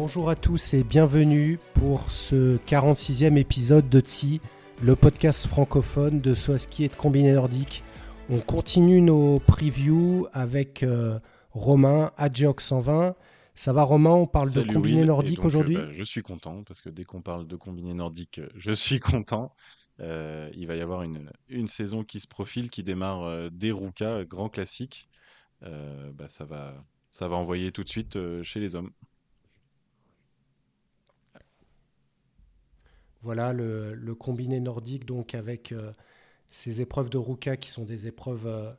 Bonjour à tous et bienvenue pour ce 46e épisode de TSI, le podcast francophone de saut à ski et de combiné nordique. On continue nos previews avec euh, Romain, Adgeox 120. Ça va Romain, on parle Salut de combiné Will. Nordique donc, aujourd'hui euh, bah, Je suis content parce que dès qu'on parle de combiné nordique, euh, je suis content. Euh, il va y avoir une, une saison qui se profile, qui démarre euh, dès Ruka, grand classique. Euh, bah, ça va, ça va envoyer tout de suite euh, chez les hommes. Voilà le, le combiné nordique donc avec euh, ces épreuves de Ruka qui sont des épreuves euh,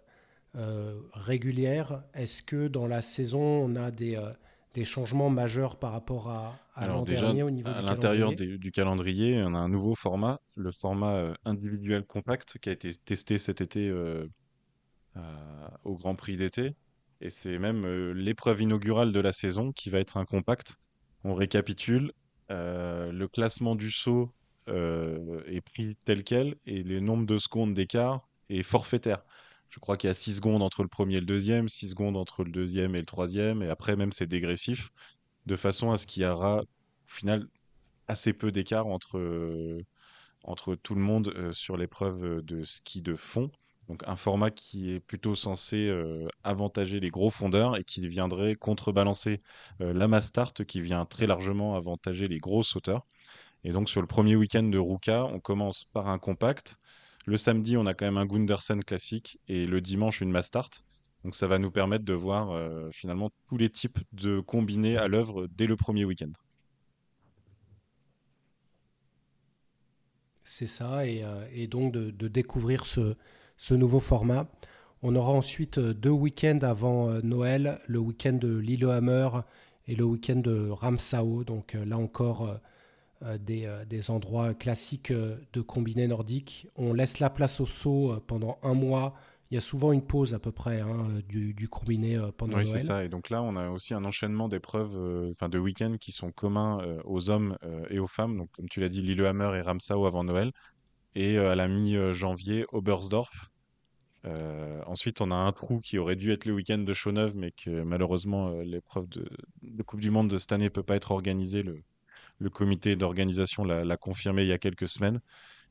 euh, régulières. Est-ce que dans la saison on a des, des changements majeurs par rapport à, l'an dernier au niveau à du l'intérieur du calendrier, on a un nouveau format, le format individuel compact, qui a été testé cet été au Grand Prix d'été. Et c'est même l'épreuve inaugurale de la saison qui va être un compact. On récapitule, le classement du saut euh, est pris tel quel et le nombre de secondes d'écart est forfaitaire. Je crois qu'il y a 6 secondes entre le premier et le deuxième, 6 secondes entre le deuxième et le troisième, et après même c'est dégressif, de façon à ce qu'il y aura au final assez peu d'écart entre, euh, entre tout le monde euh, sur l'épreuve de ski de fond. Donc un format qui est plutôt censé euh, avantager les gros fondeurs et qui viendrait contrebalancer euh, la mass start qui vient très largement avantager les gros sauteurs. Et donc sur le premier week-end de Ruka, on commence par un compact. Le samedi, on a quand même un Gundersen classique et le dimanche, une mass start. Donc ça va nous permettre de voir euh, finalement tous les types de combinés à l'œuvre dès le premier week-end. C'est ça, et, euh, donc de découvrir ce, ce nouveau format. On aura ensuite euh, deux week-ends avant euh, Noël, le week-end de Lillehammer et le week-end de Ramsau. Donc euh, là encore, des, des endroits classiques de combiné nordique. On laisse la place au saut pendant un mois. Il y a souvent une pause à peu près hein, du, du combiné pendant Oui, c'est Noël. ça. Et donc là, on a aussi un enchaînement d'épreuves, euh, enfin de week-ends qui sont communs euh, aux hommes euh, et aux femmes. Donc, comme tu l'as dit, Lillehammer et Ramsau avant Noël. Et euh, à la mi-janvier, Oberstdorf. Euh, ensuite, on a un trou qui aurait dû être le week-end de Chaux-Neuve, mais que malheureusement, euh, l'épreuve de, Coupe du Monde de cette année ne peut pas être organisée. Le, comité d'organisation l'a confirmé il y a quelques semaines.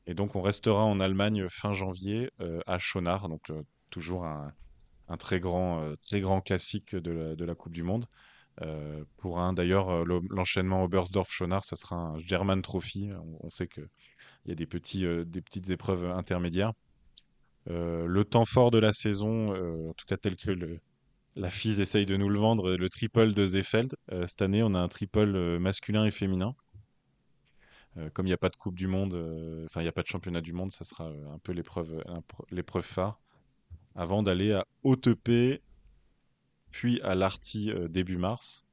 Et donc, on restera en Allemagne fin janvier à Schonach, donc toujours un, très grand, très grand classique de la, Coupe du Monde. Pour un, d'ailleurs, le- l'enchaînement Oberstdorf-Schonach, ça sera un German Trophy. On, sait qu'il y a euh, des petites épreuves intermédiaires. Euh, le temps fort de la saison, euh, en tout cas tel que la FIS essaye de nous le vendre, le triple de Zefeld. Cette année, on a un triple masculin et féminin. Comme il n'y a pas de Coupe du Monde, enfin il n'y a pas de championnat du monde, ça sera un peu l'épreuve, phare avant d'aller à Hautepé, puis à Larty début mars.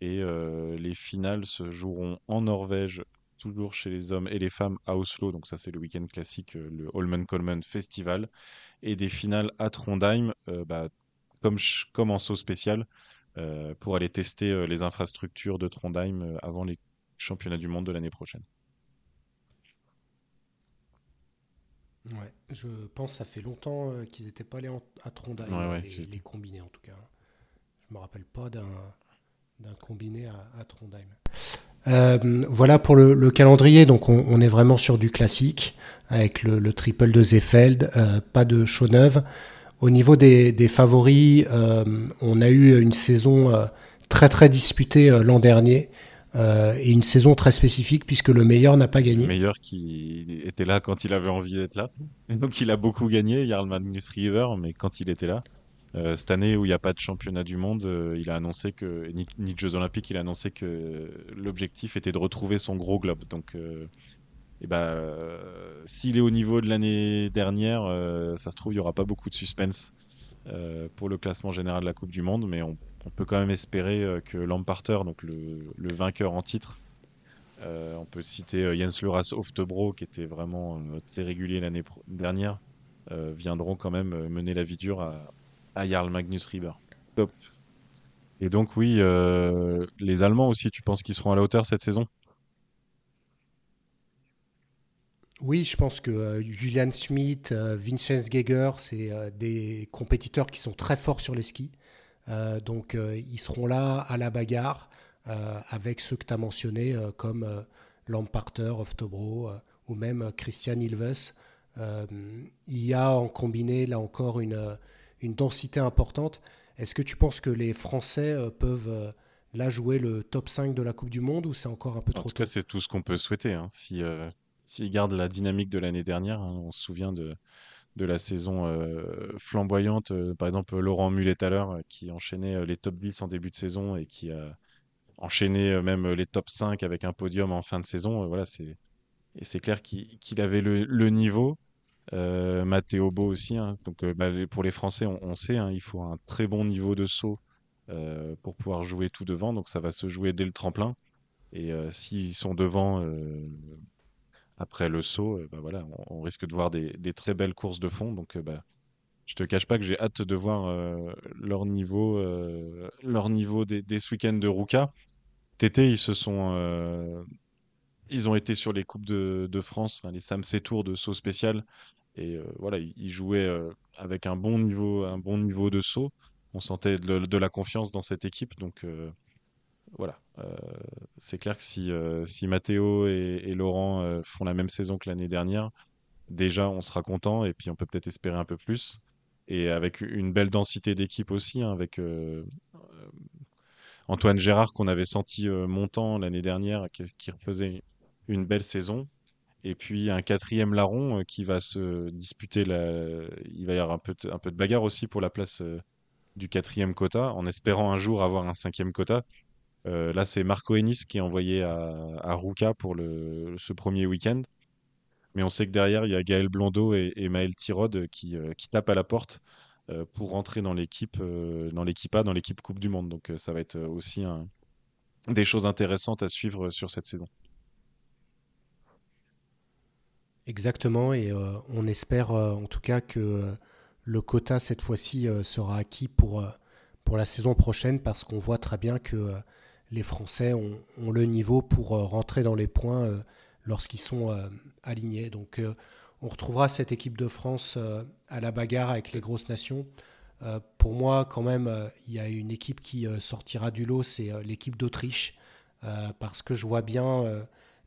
Et les finales se joueront en Norvège, toujours chez les hommes et les femmes à Oslo. Donc ça c'est le week-end classique, euh, le Holmenkollen Festival. Et des finales à Trondheim, euh, bah, comme, comme en saut spécial, euh, pour aller tester euh, les infrastructures de Trondheim avant les championnats du monde de l'année prochaine. Ouais, je pense que ça fait longtemps qu'ils n'étaient pas allés en- à Trondheim, Ouais, ouais, les, combinés en tout cas. Je me rappelle pas d'un d'un combiné à, à Trondheim. Euh, voilà pour le, le calendrier, donc on, on est vraiment sur du classique avec le, le triple de Zefeld, euh, pas de Chaux-Neuve. Au niveau des, des favoris, euh, on a eu une saison très très disputée l'an dernier euh, et une saison très spécifique puisque le meilleur n'a pas Le gagné. meilleur qui était là quand il avait envie d'être là. Et donc il a beaucoup gagné, Jarl Magnus River, mais quand il était là. Euh, cette année où il n'y a pas de championnat du monde, euh, il a annoncé que, ni, de Jeux Olympiques, il a annoncé que l'objectif était de retrouver son gros globe. Donc, euh, eh ben, s'il est au niveau de l'année dernière, ça se trouve, il n'y aura pas beaucoup de suspense pour le classement général de la Coupe du Monde, mais on, peut quand même espérer que Lamparter, donc le, vainqueur en titre, on peut citer Jens Luras Oftebro, qui était vraiment très régulier l'année dernière, viendront quand même mener la vie dure à, à Jarl Magnus Rieber. Top. Et donc oui, les Allemands aussi, tu penses qu'ils seront à la hauteur cette saison? Oui, je pense que euh, Julian Schmidt, euh, Vincenz Geiger, c'est euh, des compétiteurs qui sont très forts sur les skis. donc ils seront là à la bagarre avec ceux que tu as mentionnés comme Lamparter, Oftobro ou même Christian Ilves. il y a en combiné là encore une, une densité importante. Est-ce que tu penses que les Français peuvent là jouer le top 5 de la Coupe du Monde ou c'est encore un peu trop tôt En tout cas, c'est tout ce qu'on peut souhaiter. Hein. Si s'ils gardent la dynamique de l'année dernière, hein, on se souvient de, de la saison euh, flamboyante, euh, par exemple Laurent Mullet à l'heure, qui enchaînait euh, les top 10 en début de saison et qui a enchaîné même les top 5 avec un podium en fin de saison. voilà, c'est et c'est clair qu'il avait le, le niveau. Matteo Beau aussi. Hein. donc bah, pour les Français, on, sait, hein, il faut un très bon niveau de saut pour pouvoir jouer tout devant. Donc ça va se jouer dès le tremplin. Et s'ils sont devant après le saut, euh, bah voilà, on, risque de voir des, très belles courses de fond. Donc, euh, bah, je te cache pas que j'ai hâte de voir euh, leur niveau, leur niveau des, ce week-end de Ruka. Tété, ils se sont, ils ont été sur les coupes de, France, les Samsé Tours de saut spécial, et voilà, ils, jouaient avec un bon niveau, un bon niveau de saut. On sentait de, la confiance dans cette équipe, donc voilà. Euh, c'est clair que si, euh, si Matteo et, Laurent euh, font la même saison que l'année dernière, déjà on sera content et puis on peut peut-être espérer un peu plus. Et avec une belle densité d'équipe aussi, hein, avec Antoine Gérard qu'on avait senti montant l'année dernière, qui, qui, faisait une belle saison. Et puis un quatrième larron qui va se disputer. Il va y avoir un peu, de bagarre aussi pour la place du quatrième quota, en espérant un jour avoir un cinquième quota. Euh, là, c'est Marco Ennis qui est envoyé à, à Ruka pour ce premier week-end. Mais on sait que derrière, il y a Gaël Blondeau et, Maël Tirode qui, euh, tapent à la porte euh, pour rentrer dans l'équipe dans l'équipe A, dans l'équipe Coupe du Monde. Donc ça va être aussi des choses intéressantes à suivre sur cette saison. Exactement, et on espère en tout cas que le quota cette fois-ci sera acquis pour, pour la saison prochaine parce qu'on voit très bien que les Français ont, le niveau pour euh, rentrer dans les points euh, lorsqu'ils sont euh, alignés. Donc on retrouvera cette équipe de France à la bagarre avec les grosses nations. pour moi, quand même, il y a une équipe qui sortira du lot, c'est l'équipe d'Autriche, parce que je vois bien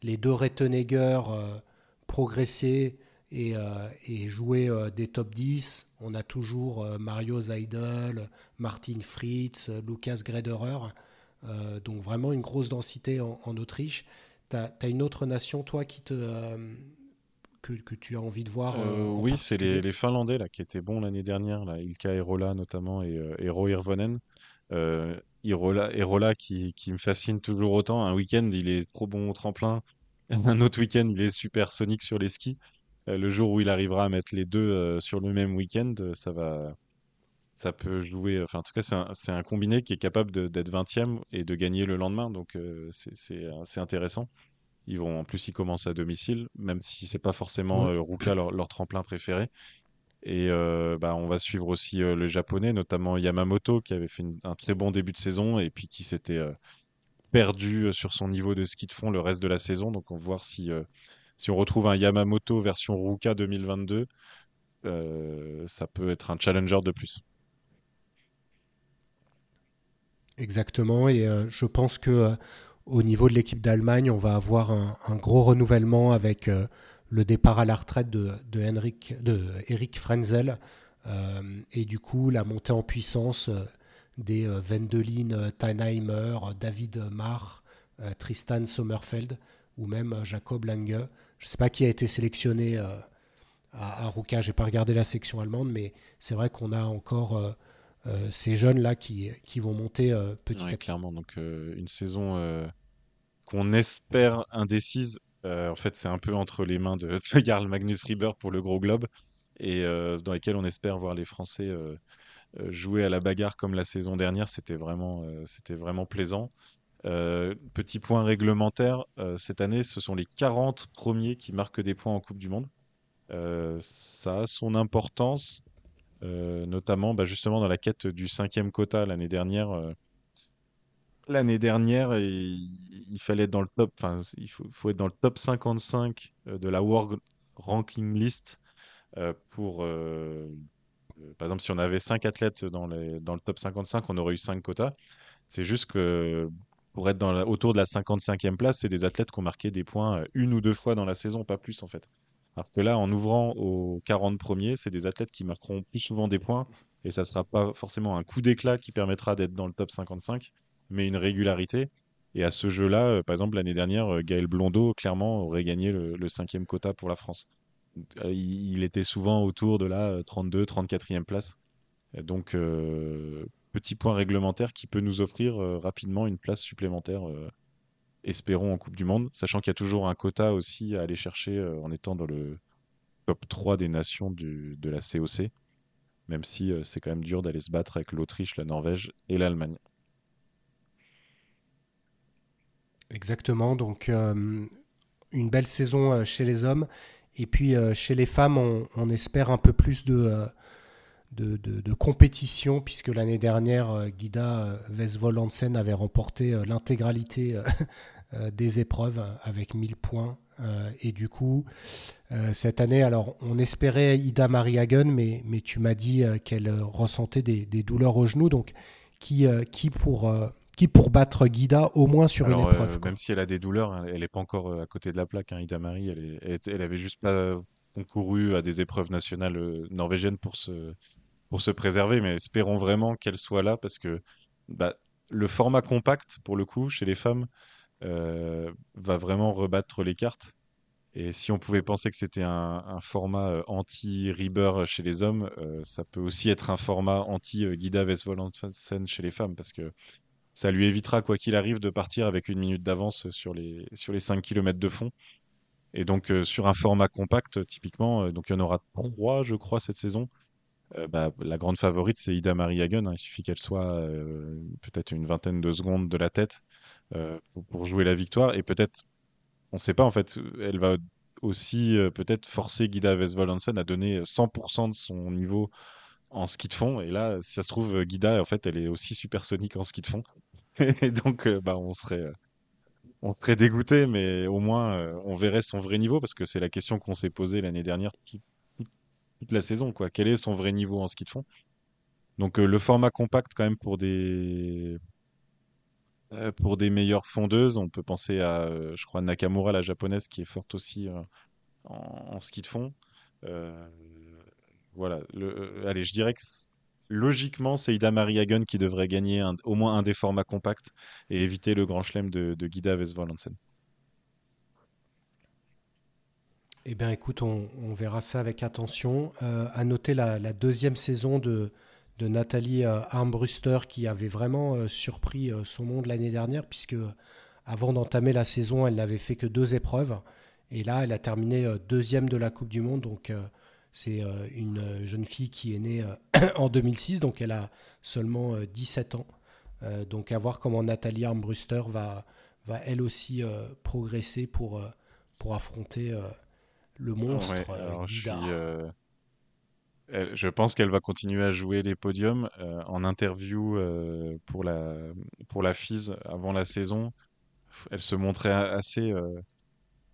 les deux Rettenegger progresser et, jouer des top 10. On a toujours Mario Zeidel, Martin Fritz, Lucas Grederer. Euh, donc vraiment une grosse densité en, Autriche. Tu as, une autre nation, toi, qui te, euh, que, que, tu as envie de voir euh, Oui, c'est les, les, Finlandais là, qui étaient bons l'année dernière, là, Ilka Erola notamment et Eero Hirvonen. Erola, Erola qui, qui, me fascine toujours autant. Un week-end, il est trop bon au tremplin. Un autre week-end, il est super sonique sur les skis. le jour où il arrivera à mettre les deux sur le même week-end, ça va, ça peut jouer. Enfin, en tout cas, c'est un, combiné qui est capable d'être 20e et de gagner le lendemain. Donc, euh, c'est intéressant. Ils vont, en plus, ils commencent à domicile, même si c'est pas forcément euh, Ruka leur, tremplin préféré. Et euh, bah, on va suivre aussi le japonais, notamment Yamamoto, qui avait fait un très bon début de saison et puis qui s'était perdu sur son niveau de ski de fond le reste de la saison. Donc, on va voir si, si on retrouve un Yamamoto version Ruka 2022. ça peut être un challenger de plus. Exactement, et euh, je pense que euh, au niveau de l'équipe d'Allemagne, on va avoir un, gros renouvellement avec euh, le départ à la retraite de, de, Henrik, de Eric Frenzel et du coup la montée en puissance des Wendelin Tannheimer, David Marr, Tristan Sommerfeld ou même Jacob Lange. Je ne sais pas qui a été sélectionné à, à Ruka, j'ai pas regardé la section allemande, mais c'est vrai qu'on a encore euh, ces jeunes-là qui, qui vont monter euh, petit à petit. Clairement, donc euh, une saison qu'on espère indécise. en fait, c'est un peu entre les mains de, Jarl Magnus Rieber pour le gros globe et dans lesquels on espère voir les Français jouer à la bagarre comme la saison dernière, c'était vraiment, c'était vraiment plaisant. petit point réglementaire, cette année, ce sont les 40 premiers qui marquent des points en Coupe du Monde. ça a son importance, notamment bah, justement dans la quête du cinquième quota l'année dernière l'année dernière, il, fallait être dans le top, il faut, être dans le top 55 euh, de la World Ranking List euh, pour. Euh, par exemple, si on avait 5 athlètes dans, le top 55, on aurait eu 5 quotas. C'est juste que pour être autour de la 55e place, c'est des athlètes qui ont marqué des points une ou deux fois dans la saison, pas plus en fait. Alors que là, en ouvrant aux 40 premiers, c'est des athlètes qui marqueront plus souvent des points et ça ne sera pas forcément un coup d'éclat qui permettra d'être dans le top 55 mais une régularité. Et à ce jeu-là, euh, par exemple, l'année dernière, euh, Gaël Blondeau, clairement, aurait gagné le, cinquième quota pour la France. Euh, il, était souvent autour de la 32, 34e place. Donc, petit point réglementaire qui peut nous offrir rapidement une place supplémentaire, espérons, en Coupe du Monde, sachant qu'il y a toujours un quota aussi à aller chercher en étant dans le top 3 des nations de la COC, même si c'est quand même dur d'aller se battre avec l'Autriche, la Norvège et l'Allemagne. Exactement. Donc, euh, une belle saison euh, chez les hommes. Et puis, euh, chez les femmes, on, espère un peu plus de, de, compétition, puisque l'année dernière, Guida Vesvold avait remporté l'intégralité des épreuves avec 1000 points. et du coup, cette année, alors on espérait Ida Mariagen, mais, mais tu m'as dit qu'elle ressentait des, des, douleurs au genou. Donc, qui, qui pour qui pour battre Guida au moins sur une épreuve. Euh, même si elle a des douleurs, hein, elle n'est pas encore euh, à côté de la plaque. Hein, Ida Marie, elle, elle, avait juste pas concouru à des épreuves nationales euh, norvégiennes pour se, pour se préserver. Mais espérons vraiment qu'elle soit là parce que bah, le format compact, pour le coup, chez les femmes, va vraiment rebattre les cartes. Et si on pouvait penser que c'était un, format anti-Rieber chez les hommes, ça peut aussi être un format anti-Guida Vesvolansen chez les femmes, parce que ça lui évitera, quoi qu'il arrive, de partir avec une minute d'avance sur les, sur les 5 km de fond. Et donc, euh, sur un format compact, typiquement, euh, donc il y en aura trois, je crois, cette saison. Euh, bah, la grande favorite, c'est Ida Marie Hagen. Il suffit qu'elle soit peut-être une vingtaine de secondes de la tête pour, jouer la victoire. Et peut-être, on ne sait pas, en fait, elle va aussi peut-être forcer Guida Vesvold à donner 100% de son niveau en ski de fond. Et là, si ça se trouve, Guida, en fait, elle est aussi supersonique en ski de fond. et donc, euh, bah, on serait, euh, on serait dégoûté, mais au moins, euh, on verrait son vrai niveau parce que c'est la question qu'on s'est posée l'année dernière toute, la saison. Quoi. Quel est son vrai niveau en ski de fond? Donc, le format compact, quand même, pour des, pour des meilleures fondeuses, on peut penser à, je crois, Nakamura, la japonaise, qui est forte aussi en, ski de fond. voilà. Le, allez, je dirais que logiquement, c'est Ida Marie Hagen qui devrait gagner au moins un des formats compacts et éviter le grand chelem de, Guida Vesvolansen. Eh bien, écoute, on, verra ça avec attention. Euh, à noter la, deuxième saison de, Nathalie euh, Armbruster qui avait vraiment euh, surpris son monde l'année dernière, puisque avant d'entamer la saison, elle n'avait fait que deux épreuves. Et là, elle a terminé deuxième de la Coupe du Monde. Donc, c'est euh, une euh, jeune fille qui est née euh, en 2006, donc elle a seulement 17 ans. donc à voir comment Nathalie Armbruster va, va elle aussi progresser pour, pour affronter le monstre. je, pense qu'elle va continuer à jouer les podiums. en interview pour, la, pour la FISE avant la saison, elle se montrait assez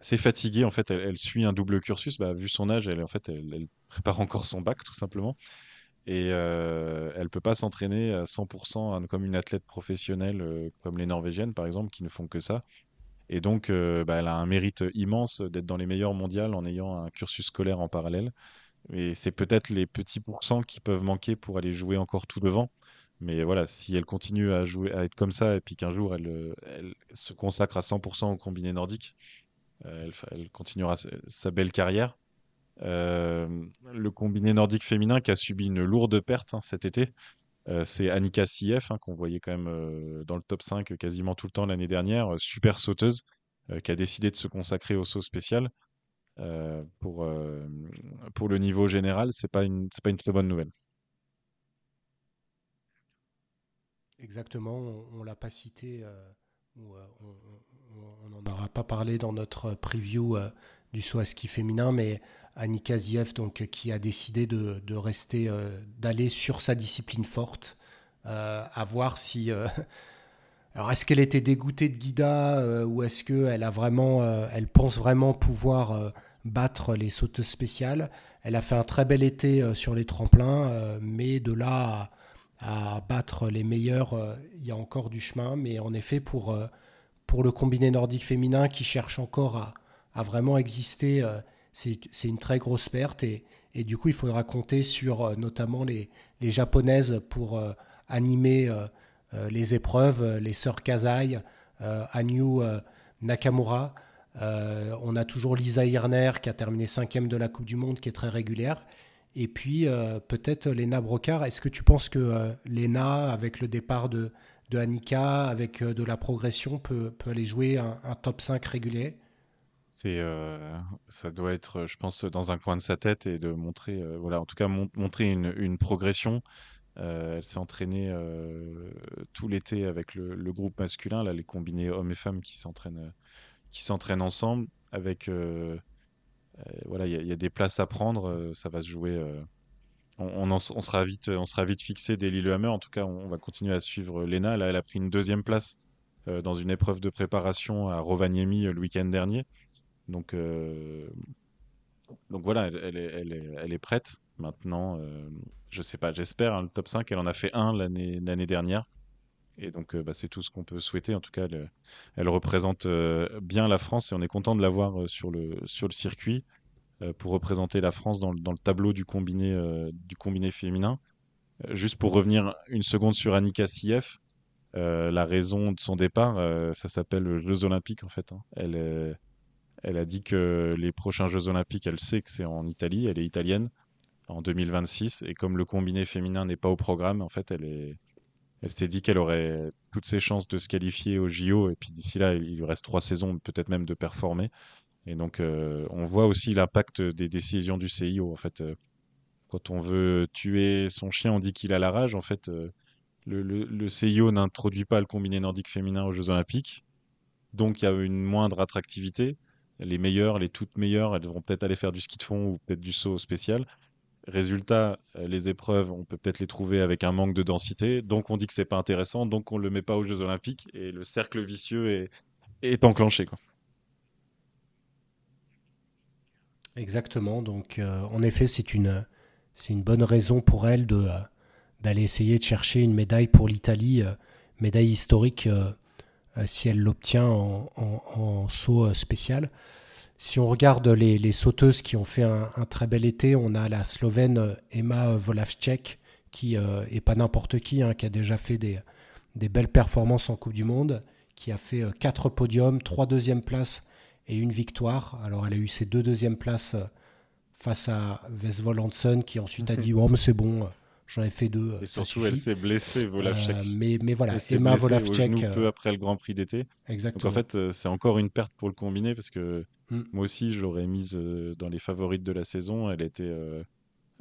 c'est fatiguée. En fait, elle, suit un double cursus. Bah, vu son âge, elle, en fait, elle, prépare encore son bac, tout simplement. Et euh, elle peut pas s'entraîner à 100% comme une athlète professionnelle, euh, comme les Norvégiennes, par exemple, qui ne font que ça. Et donc, euh, bah, elle a un mérite immense d'être dans les meilleurs mondiales en ayant un cursus scolaire en parallèle. Et c'est peut-être les petits pourcents qui peuvent manquer pour aller jouer encore tout devant. Mais voilà, si elle continue à jouer, à être comme ça, et puis qu'un jour elle, se consacre à 100% au combiné nordique, euh, elle, continuera sa, belle carrière. Euh, le combiné nordique féminin qui a subi une lourde perte hein, cet été, euh, c'est Annika Sief, hein, qu'on voyait quand même dans le top 5 quasiment tout le temps l'année dernière, super sauteuse, qui a décidé de se consacrer au saut spécial. pour, pour le niveau général, c'est pas une, pas une très bonne nouvelle. exactement. On ne l'a pas cité, on n'en aura pas parlé dans notre preview du saut à ski féminin, mais Annika Ziev, donc, qui a décidé de, rester, d'aller sur sa discipline forte, à voir si alors est-ce qu'elle était dégoûtée de Guida euh, ou est-ce qu'elle a vraiment, euh, elle pense vraiment pouvoir euh, battre les sauteuses spéciales? Elle a fait un très bel été sur les tremplins, mais de là à, battre les meilleurs, il y a encore du chemin. Mais en effet, pour, pour le combiné nordique féminin qui cherche encore à, vraiment exister, c'est une très grosse perte. Et, du coup, il faudra compter sur notamment les, japonaises pour animer euh, les épreuves, euh, les sœurs Kazai, euh, Anyu Nakamura. on a toujours Lisa Hirner qui a terminé cinquième de la Coupe du Monde, qui est très régulière. Et puis peut-être Lena Brocard. Est-ce que tu penses que Lena, avec le départ de, de Annika, avec de la progression, peut, peut aller jouer un, top 5 régulier c'est ça doit être je pense dans un coin de sa tête et de montrer voilà en tout cas montrer une, progression euh, elle s'est entraînée euh, tout l'été avec le, groupe masculin, là, les combinés hommes et femmes qui s'entraînent, euh, qui s'entraînent ensemble. Avec, voilà, il y, a des places à prendre, ça va se jouer. On, sera vite, on sera vite fixé Lillehammer. En tout cas, on, va continuer à suivre Lena. Là, elle a pris une deuxième place dans une épreuve de préparation à Rovaniemi le week-end dernier. Donc, donc voilà, elle, est, prête. Maintenant, euh, je sais pas, j'espère, hein, le top 5, elle en a fait un l'année dernière. Et donc, euh, bah, c'est tout ce qu'on peut souhaiter. En tout cas, elle, représente euh, bien la France et on est content de la voir sur le circuit pour représenter la France dans, le tableau du combiné, du combiné féminin. juste pour revenir une seconde sur Annika Sief, la raison de son départ, ça s'appelle Jeux Olympiques en fait. Hein. Elle, a dit que les prochains Jeux Olympiques, elle sait que c'est en Italie, elle est italienne en 2026. Et comme le combiné féminin n'est pas au programme, en fait, elle elle s'est dit qu'elle aurait toutes ses chances de se qualifier au JO. Et puis d'ici là, il lui reste trois saisons, peut-être même de performer. Et donc, euh, on voit aussi l'impact des décisions du CIO. En fait, euh, quand on veut tuer son chien, on dit qu'il a la rage. En fait, euh, le, CIO n'introduit pas le combiné nordique féminin aux Jeux Olympiques. Donc, il y a une moindre attractivité. Les meilleures, les toutes meilleures, elles devront peut-être aller faire du ski de fond ou peut-être du saut spécial. Résultat, les épreuves, on peut peut-être les trouver avec un manque de densité, donc on dit que c'est pas intéressant, donc on le met pas aux Jeux Olympiques et le cercle vicieux est, est enclenché. Quoi. Exactement. Donc, euh, en effet, c'est une, c'est une bonne raison pour elle de, euh, d'aller essayer de chercher une médaille pour l'Italie, médaille historique si elle l'obtient en, en saut spécial. Si on regarde les, sauteuses qui ont fait un, très bel été, on a la Slovène euh, Emma Volavcek, qui euh, est pas n'importe qui, hein, qui a déjà fait des, belles performances en Coupe du Monde, qui a fait euh, quatre podiums, trois deuxièmes places et une victoire. Alors elle a eu ses deux deuxièmes places face à Vesvol Hansen, qui ensuite a dit Oh, mais c'est bon, j'en ai fait deux. Et surtout, elle s'est blessée, Volavcek. mais, mais voilà, Emma Volavcek. peu après le Grand Prix d'été. Exactement. Donc en fait, c'est encore une perte pour le combiné parce que Mm. Moi aussi, je l'aurais mise euh, dans les favorites de la saison. Elle était euh,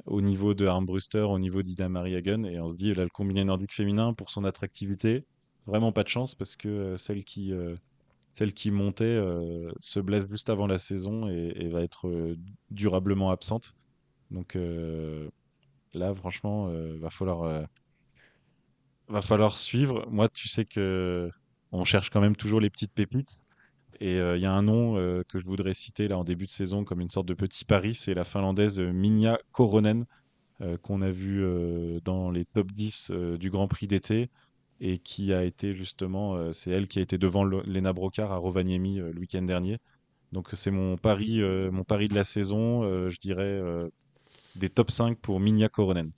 au niveau de Armbruster, au niveau d'Ida Marie Hagen. Et on se dit, là, le combiné nordique féminin, pour son attractivité, vraiment pas de chance parce que euh, celle qui celle qui montait se blesse juste avant la saison et, va être durablement absente. Donc là, franchement, va falloir va falloir suivre. Moi, tu sais que on cherche quand même toujours les petites pépites. Et euh, il y a un nom euh, que je voudrais citer là en début de saison comme une sorte de petit pari, c'est la finlandaise euh, Minja Koronen, qu'on a vu dans les top 10 du Grand Prix d'été et qui a été justement, c'est elle qui a été devant Lena Brocard à Rovaniemi le week-end dernier. Donc c'est mon pari, mon pari de la saison, je dirais des top 5 pour Minja Koronen.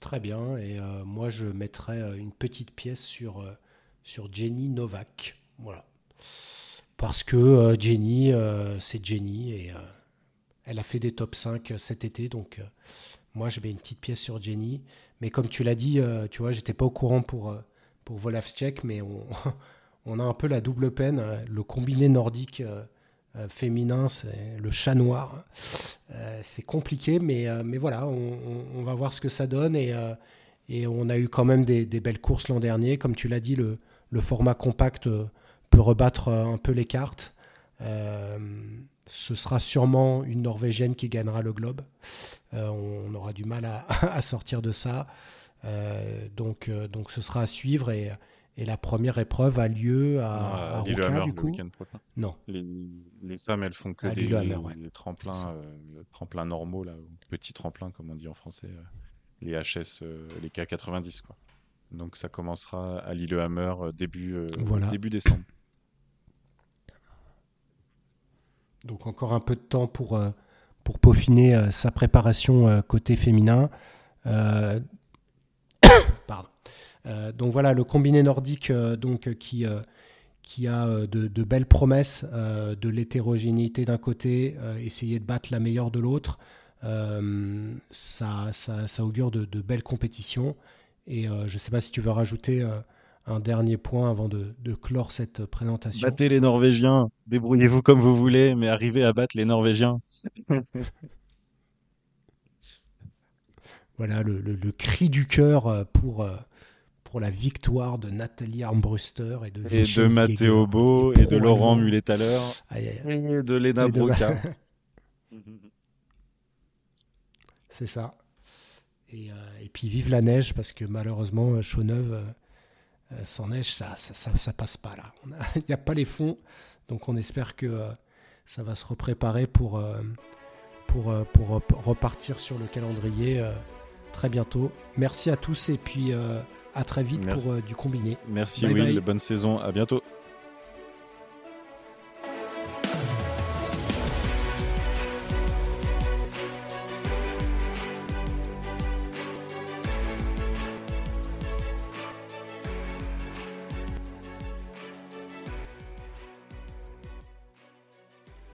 Très bien, et moi je mettrais une petite pièce sur sur Jenny Novak. Voilà. Parce que euh, Jenny, euh, c'est Jenny et euh, elle a fait des top 5 cet été. Donc, moi, je mets une petite pièce sur Jenny. Mais comme tu l'as dit, tu vois, j'étais pas au courant pour, pour Volavchek, mais on, a un peu la double peine. Le combiné nordique féminin, c'est le chat noir. c'est compliqué, mais, mais voilà, on, va voir ce que ça donne. Et Et on a eu quand même des, belles courses l'an dernier. Comme tu l'as dit, le, le, format compact peut rebattre un peu les cartes. Ce sera sûrement une Norvégienne qui gagnera le globe. on aura du mal à, à sortir de ça. donc, donc ce sera à suivre et et la première épreuve a lieu à, à, à du coup. Non. Les, les, femmes, elles font que des les, tremplins, euh, tremplins normaux, là, petits tremplins, comme on dit en français, euh, les HS, euh, les K90. Quoi. Donc ça commencera à Lillehammer début, début décembre. Donc encore un peu de temps pour, pour peaufiner sa préparation côté féminin. Pardon. Euh, donc voilà, le combiné nordique euh, donc, qui, euh, qui a de, belles promesses, de l'hétérogénéité d'un côté, essayer de battre la meilleure de l'autre. Ça, ça, augure de, belles compétitions. Et je ne sais pas si tu veux rajouter un dernier point avant de, clore cette présentation. Battez les Norvégiens, débrouillez-vous comme vous voulez, mais arrivez à battre les Norvégiens. voilà le, le, cri du cœur pour, pour la victoire de Nathalie Armbruster et de, et de Matteo Beau et, de Laurent Mulet-Thaler et de Lena Broca. C'est ça. Et, euh, et, puis vive la neige parce que malheureusement, Chauneuve, euh, euh, sans neige, ça ça, ça, passe pas là. Il n'y a, pas les fonds. Donc on espère que ça va se repréparer pour, pour, pour repartir sur le calendrier très bientôt. Merci à tous et puis à très vite pour euh, du combiné. Merci Will, bonne saison, à bientôt.